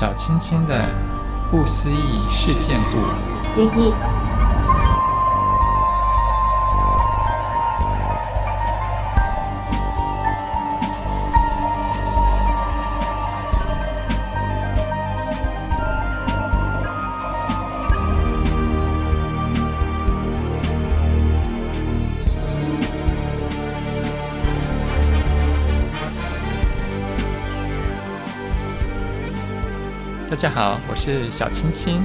小青青的不思议事件簿。思议。大家好，我是小青青，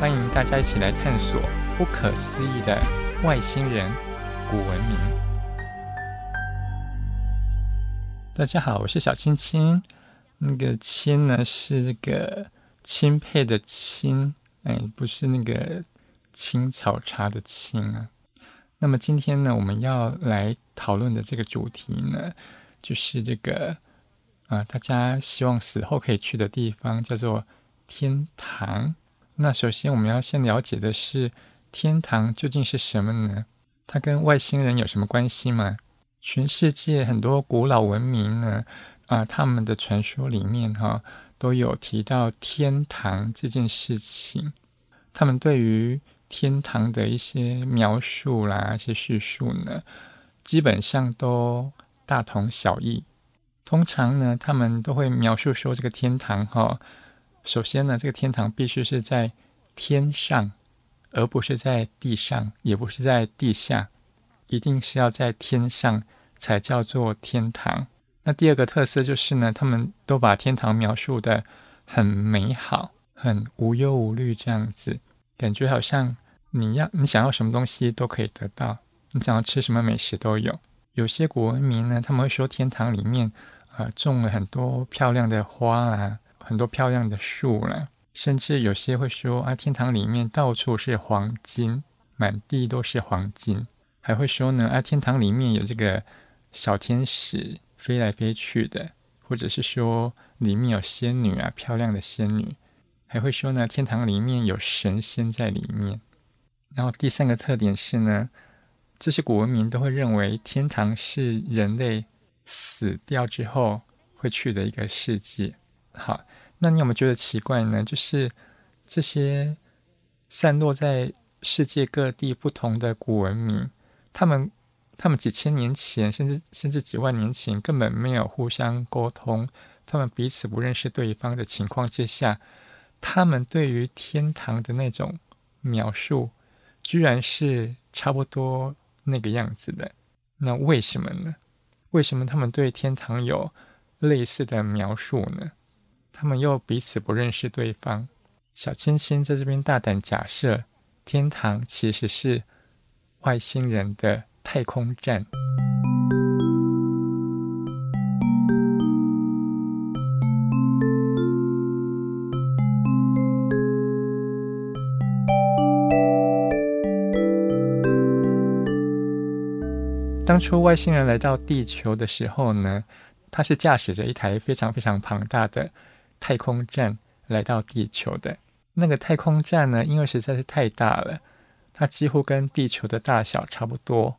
欢迎大家一起来探索不可思议的外星人古文明。大家好，我是小青青，那个“青”呢是这个钦佩的“钦”，哎，不是那个青草茶的“青”啊。那么今天呢，我们要来讨论的这个主题呢，就是这个啊、大家希望死后可以去的地方，叫做。天堂。那首先我们要先了解的是，天堂究竟是什么呢？它跟外星人有什么关系吗？全世界很多古老文明呢，啊，他们的传说里面哈、都有提到天堂这件事情。他们对于天堂的一些描述啦，一些叙述呢，基本上都大同小异。通常呢，他们都会描述说，这个天堂哈。首先呢，这个天堂必须是在天上，而不是在地上，也不是在地下，一定是要在天上才叫做天堂。那第二个特色就是呢，他们都把天堂描述得很美好，很无忧无虑这样子，感觉好像你要你想要什么东西都可以得到，你想要吃什么美食都有。有些古文明呢，他们会说天堂里面啊、种了很多漂亮的花啊。很多漂亮的树了，甚至有些会说啊，天堂里面到处是黄金，满地都是黄金。还会说呢，啊，天堂里面有这个小天使飞来飞去的，或者是说里面有仙女啊，漂亮的仙女。还会说呢，天堂里面有神仙在里面。然后第三个特点是呢，这些古文明都会认为天堂是人类死掉之后会去的一个世界。好。那你有没有觉得奇怪呢？就是这些散落在世界各地不同的古文明，他们他们几千年前，甚至甚至几万年前，根本没有互相沟通，他们彼此不认识对方的情况之下，他们对于天堂的那种描述，居然是差不多那个样子的。那为什么呢？为什么他们对天堂有类似的描述呢？他们又彼此不认识对方。小青青在这边大胆假设，天堂其实是外星人的太空站。当初外星人来到地球的时候呢，他是驾驶着一台非常非常庞大的。太空站来到地球的那个太空站呢，因为实在是太大了，它几乎跟地球的大小差不多，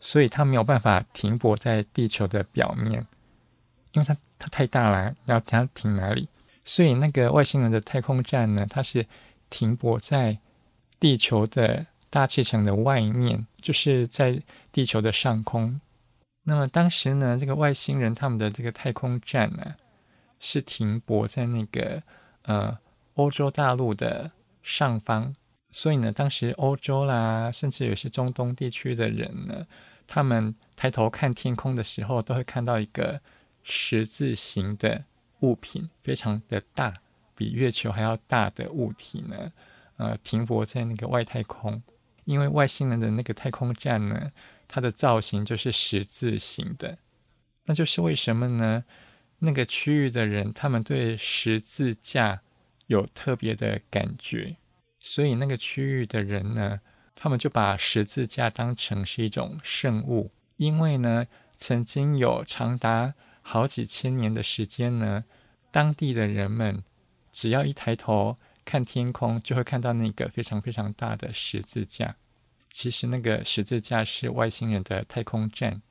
所以它没有办法停泊在地球的表面，因为它它太大了，要它停哪里？所以那个外星人的太空站呢，它是停泊在地球的大气层的外面，就是在地球的上空。那么当时呢，这个外星人他们的这个太空站呢，是停泊在那个呃欧洲大陆的上方，所以呢，当时欧洲啦，甚至有些中东地区的人呢，他们抬头看天空的时候，都会看到一个十字形的物品，非常的大，比月球还要大的物体呢，呃，停泊在那个外太空。因为外星人的那个太空站呢，它的造型就是十字形的，那就是为什么呢？那个区域的人，他们对十字架有特别的感觉，所以那个区域的人呢，他们就把十字架当成是一种圣物。因为呢，曾经有长达好几千年的时间呢，当地的人们只要一抬头看天空，就会看到那个非常非常大的十字架。其实那个十字架是外星人的太空站，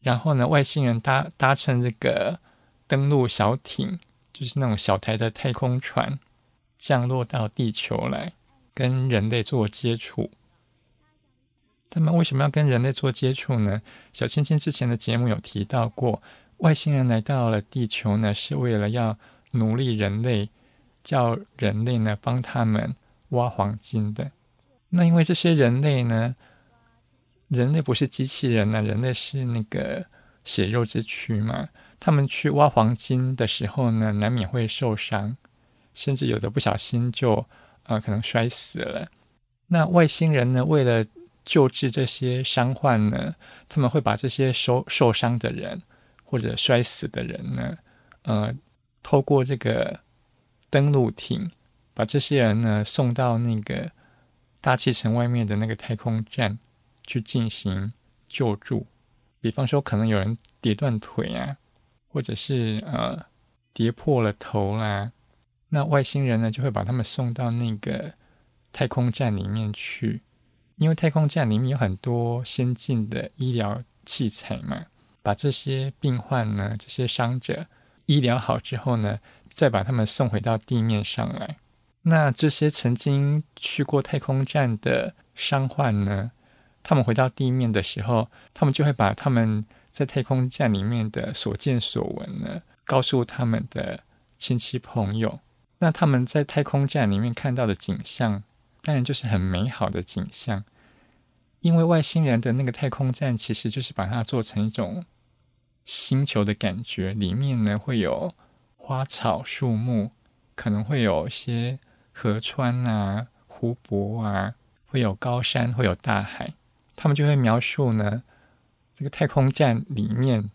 然后呢，外星人搭搭乘这个。登陆小艇就是那种小台的太空船降落到地球来，跟人类做接触。他们为什么要跟人类做接触呢？小青青之前的节目有提到过，外星人来到了地球呢，是为了要奴隶人类，叫人类呢帮他们挖黄金的。那因为这些人类呢，人类不是机器人呢，人类是那个血肉之躯嘛。他们去挖黄金的时候呢，难免会受伤，甚至有的不小心就呃可能摔死了。那外星人呢，为了救治这些伤患呢，他们会把这些受受伤的人或者摔死的人呢，呃，透过这个登陆艇，把这些人呢送到那个大气层外面的那个太空站去进行救助。比方说，可能有人跌断腿啊。或者是呃跌破了头啦，那外星人呢就会把他们送到那个太空站里面去，因为太空站里面有很多先进的医疗器材嘛，把这些病患呢、这些伤者医疗好之后呢，再把他们送回到地面上来。那这些曾经去过太空站的伤患呢，他们回到地面的时候，他们就会把他们。在太空站里面的所见所闻呢，告诉他们的亲戚朋友。那他们在太空站里面看到的景象，当然就是很美好的景象。因为外星人的那个太空站，其实就是把它做成一种星球的感觉，里面呢会有花草树木，可能会有一些河川啊、湖泊啊，会有高山，会有大海。他们就会描述呢。这个太空站里面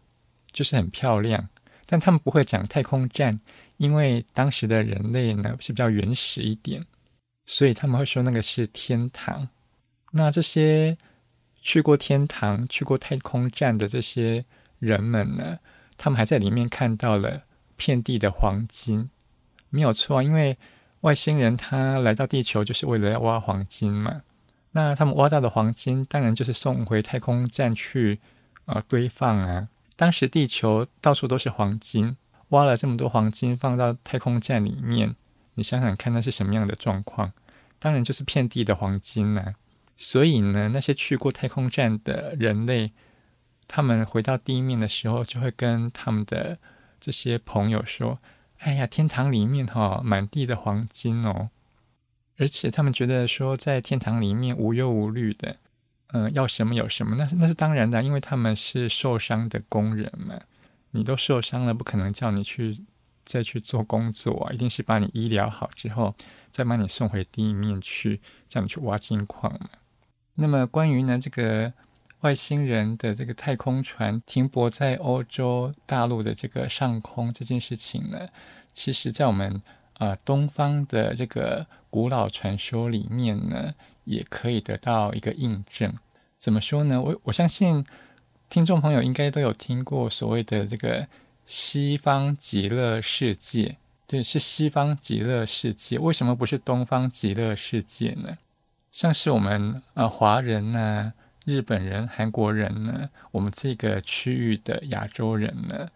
就是很漂亮，但他们不会讲太空站，因为当时的人类呢是比较原始一点，所以他们会说那个是天堂。那这些去过天堂、去过太空站的这些人们呢，他们还在里面看到了遍地的黄金，没有错，因为外星人他来到地球就是为了要挖黄金嘛。那他们挖到的黄金，当然就是送回太空站去啊、呃、堆放啊。当时地球到处都是黄金，挖了这么多黄金放到太空站里面，你想想看那是什么样的状况？当然就是遍地的黄金呐、所以呢，那些去过太空站的人类，他们回到地面的时候，就会跟他们的这些朋友说：“哎呀，天堂里面哈、哦，满地的黄金哦。”而且他们觉得说，在天堂里面无忧无虑的，嗯、要什么有什么，那是那是当然的，因为他们是受伤的工人嘛。你都受伤了，不可能叫你去再去做工作啊，一定是把你医疗好之后，再把你送回地面去，叫你去挖金矿嘛。那么关于呢这个外星人的这个太空船停泊在欧洲大陆的这个上空这件事情呢，其实在我们。啊、东方的这个古老传说里面呢，也可以得到一个印证。怎么说呢？我我相信听众朋友应该都有听过所谓的这个西方极乐世界。对，是西方极乐世界。为什么不是东方极乐世界呢？像是我们啊、华人呢、日本人、韩国人呢，我们这个区域的亚洲人呢。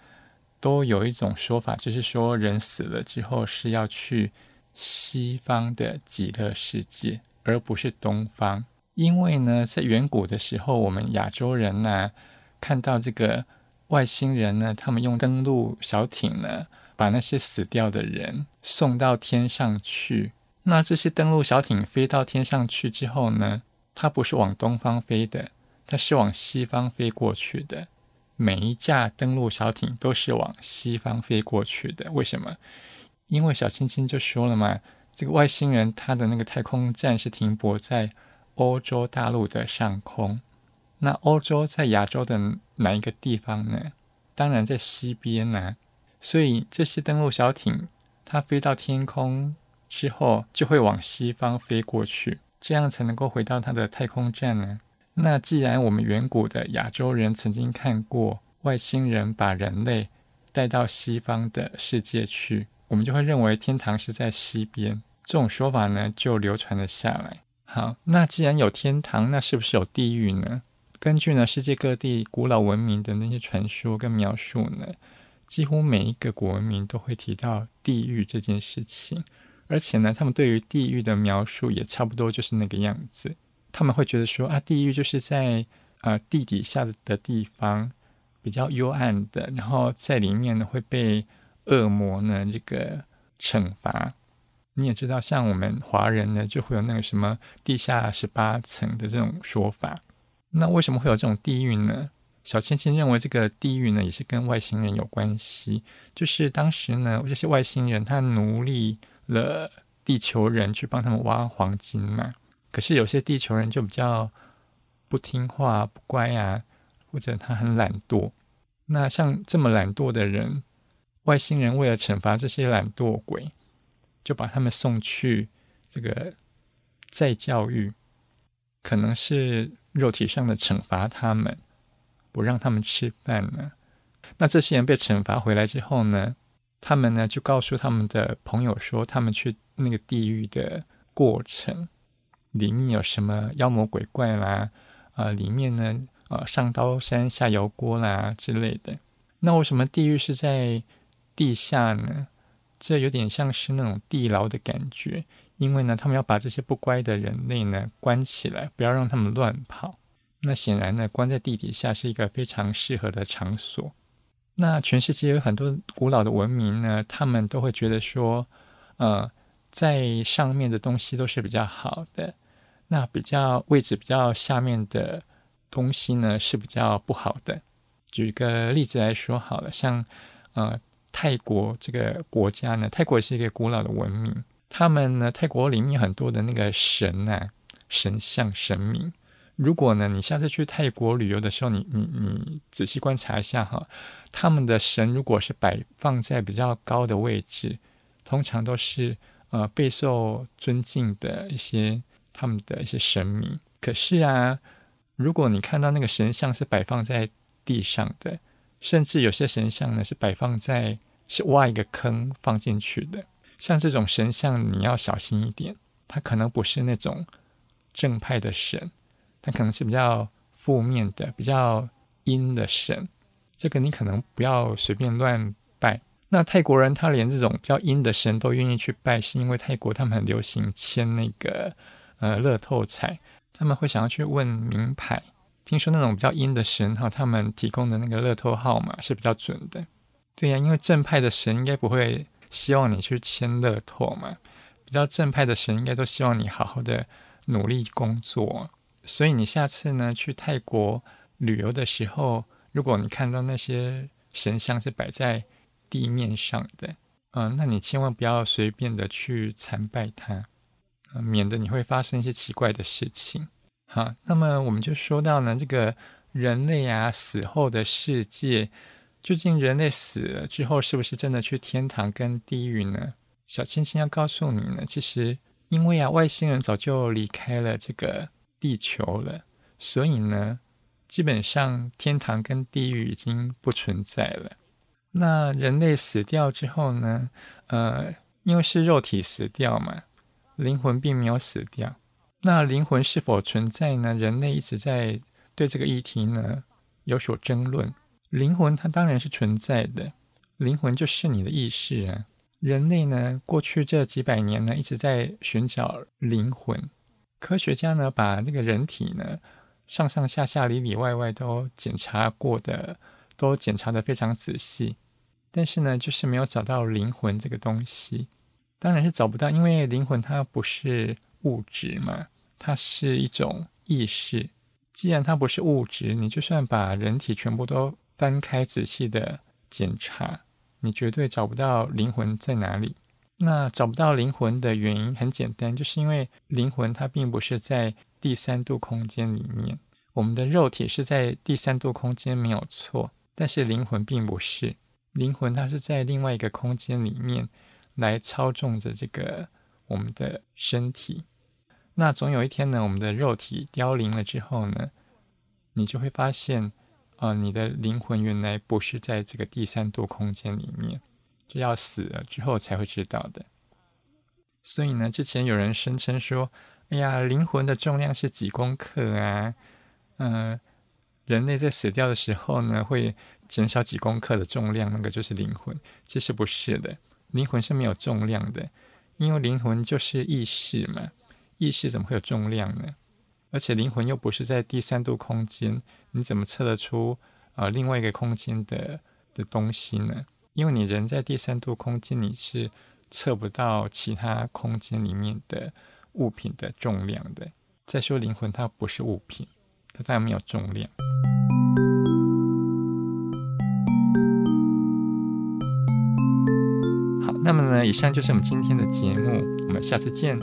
都有一种说法，就是说人死了之后是要去西方的极乐世界，而不是东方。因为呢，在远古的时候，我们亚洲人呢，看到这个外星人呢，他们用登陆小艇呢，把那些死掉的人送到天上去。那这些登陆小艇飞到天上去之后呢，它不是往东方飞的，它是往西方飞过去的。每一架登陆小艇都是往西方飞过去的，为什么？因为小青青就说了嘛，这个外星人他的那个太空站是停泊在欧洲大陆的上空。那欧洲在亚洲的哪一个地方呢？当然在西边呢、所以这些登陆小艇它飞到天空之后，就会往西方飞过去，这样才能够回到它的太空站呢。那既然我们远古的亚洲人曾经看过外星人把人类带到西方的世界去，我们就会认为天堂是在西边。这种说法呢，就流传了下来。好，那既然有天堂，那是不是有地狱呢？根据呢世界各地古老文明的那些传说跟描述呢，几乎每一个古文明都会提到地狱这件事情，而且呢，他们对于地狱的描述也差不多就是那个样子。他们会觉得说啊，地狱就是在、呃、地底下的地方，比较幽暗的，然后在里面呢会被恶魔呢这个惩罚。你也知道，像我们华人呢，就会有那个什么地下十八层的这种说法。那为什么会有这种地狱呢？小青青认为，这个地狱呢，也是跟外星人有关系。就是当时呢，这些外星人他奴隶了地球人去帮他们挖黄金嘛。可是有些地球人就比较不听话、不乖啊，或者他很懒惰。那像这么懒惰的人，外星人为了惩罚这些懒惰鬼，就把他们送去这个再教育，可能是肉体上的惩罚他们，不让他们吃饭呢。那这些人被惩罚回来之后呢，他们呢就告诉他们的朋友说，他们去那个地狱的过程，里面有什么妖魔鬼怪啦，啊、里面呢，呃，上刀山下油锅啦之类的。那为什么地狱是在地下呢？这有点像是那种地牢的感觉，因为呢，他们要把这些不乖的人类呢关起来，不要让他们乱跑。那显然呢，关在地底下是一个非常适合的场所。那全世界有很多古老的文明呢，他们都会觉得说，呃，在上面的东西都是比较好的，那比较位置比较下面的东西呢是比较不好的。举个例子来说好了，像呃。泰国这个国家呢，泰国是一个古老的文明。他们呢，泰国里面很多的那个神啊、神像、神明。如果呢，你下次去泰国旅游的时候，你你你仔细观察一下哈，他们的神如果是摆放在比较高的位置，通常都是呃备受尊敬的一些他们的一些神明。可是啊，如果你看到那个神像是摆放在地上的，甚至有些神像呢，是摆放在是挖一个坑放进去的，像这种神像你要小心一点，它可能不是那种正派的神，它可能是比较负面的、比较阴的神，这个你可能不要随便乱拜。那泰国人他连这种比较阴的神都愿意去拜，是因为泰国他们很流行签那个呃乐透彩，他们会想要去问名牌。听说那种比较阴的神哈，他们提供的那个乐透号码是比较准的。对呀，因为正派的神应该不会希望你去签乐透嘛。比较正派的神应该都希望你好好的努力工作。所以你下次呢去泰国旅游的时候，如果你看到那些神像是摆在地面上的，嗯，那你千万不要随便的去参拜它，免得你会发生一些奇怪的事情。好，那么我们就说到呢，这个人类啊死后的世界，究竟人类死了之后是不是真的去天堂跟地狱呢？小青青要告诉你呢，其实因为啊外星人早就离开了这个地球了，所以呢，基本上天堂跟地狱已经不存在了。那人类死掉之后呢，呃，因为是肉体死掉嘛，灵魂并没有死掉。那灵魂是否存在呢？人类一直在对这个议题呢有所争论。灵魂它当然是存在的，灵魂就是你的意识啊。人类呢过去这几百年呢一直在寻找灵魂，科学家呢把那个人体呢上上下下里里外外都检查过的，都检查得非常仔细，但是呢就是没有找到灵魂这个东西。当然是找不到，因为灵魂它不是物质嘛。它是一种意识，既然它不是物质，你就算把人体全部都翻开仔细的检查，你绝对找不到灵魂在哪里。那找不到灵魂的原因很简单，就是因为灵魂它并不是在第三度空间里面，我们的肉体是在第三度空间没有错，但是灵魂并不是，灵魂它是在另外一个空间里面来操纵着这个我们的身体。那总有一天呢，我们的肉体凋零了之后呢，你就会发现，啊、你的灵魂原来不是在这个第三度空间里面，就要死了之后才会知道的。所以呢，之前有人声称说，哎呀，灵魂的重量是几公克啊？嗯、人类在死掉的时候呢，会减少几公克的重量，那个就是灵魂。其实不是的，灵魂是没有重量的，因为灵魂就是意识嘛，意识怎么会有重量呢？而且灵魂又不是在第三度空间，你怎么测得出、呃、另外一个空间的的东西呢？因为你人在第三度空间，你是测不到其他空间里面的物品的重量的。再说灵魂它不是物品，它当然没有重量。那么呢，以上就是我们今天的节目，我们下次见。